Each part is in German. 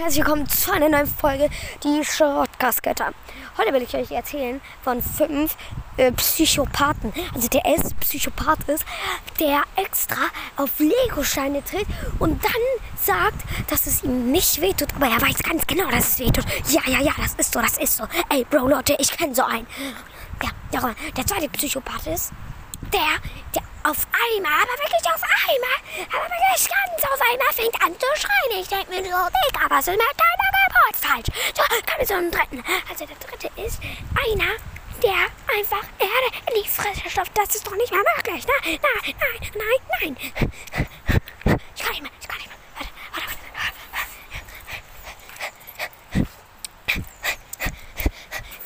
Herzlich willkommen zu einer neuen Folge, die Schrottkaskette. Heute will ich euch erzählen von fünf äh, Psychopathen. Also der erste Psychopath ist, der extra auf Lego-Steine tritt und dann sagt, dass es ihm nicht wehtut. Aber er weiß ganz genau, dass es wehtut. Ja, ja, ja, das ist so, das ist so. Ey, Bro, Leute, ich kenne so einen. Ja, der zweite Psychopath ist, der, der auf einmal, aber wirklich auf einmal, aber wirklich ganz auf einmal fängt an zu schreien. Ich denke mir so, Digga, was ist mit deiner Geburt falsch? So, kommen so einen dritten. Also der dritte ist einer, der einfach Erde in die Fresse stopft. Das ist doch nicht mehr möglich. Nein, nein, nein, nein, nein. Ich kann nicht mehr, ich kann nicht mehr. Warte, warte, warte.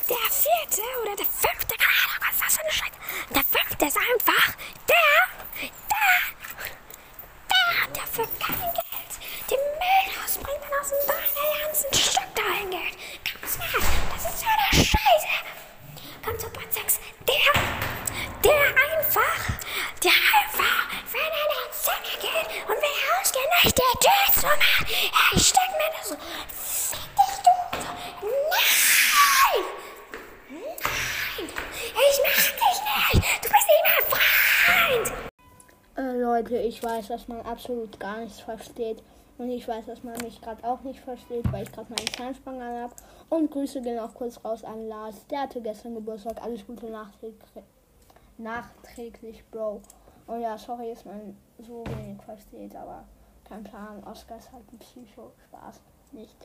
Der vierte oder der fünfte, keine Ahnung, was für eine Scheiße. Der fünfte ist einfach der, der, der, der für kein Geld den Müll rausbringt und aus dem der ganzen Stück dahin geht. Ganz klar, das ist so eine Scheiße. Kommt zu Part 6. Der, der einfach, der einfach, wenn er in die Zunge geht und will rausgehen, nicht die Tür zu machen. Ich steck mir das so, fick dich, du. Nein! Nein! Ich mach dich nicht! Du bist nicht mein Freund! Äh, Leute, ich weiß, dass man absolut gar nichts versteht. Und ich weiß, dass man mich gerade auch nicht versteht, weil ich gerade meinen Zahnspange an habe. Und Grüße gehen auch kurz raus an Lars. Der hatte gestern Geburtstag. Alles Gute nachträglich, nachträglich Bro. Und ja, sorry, dass man so wenig versteht, aber kein Plan. Oscar ist halt ein Psycho. Spaß. Nicht.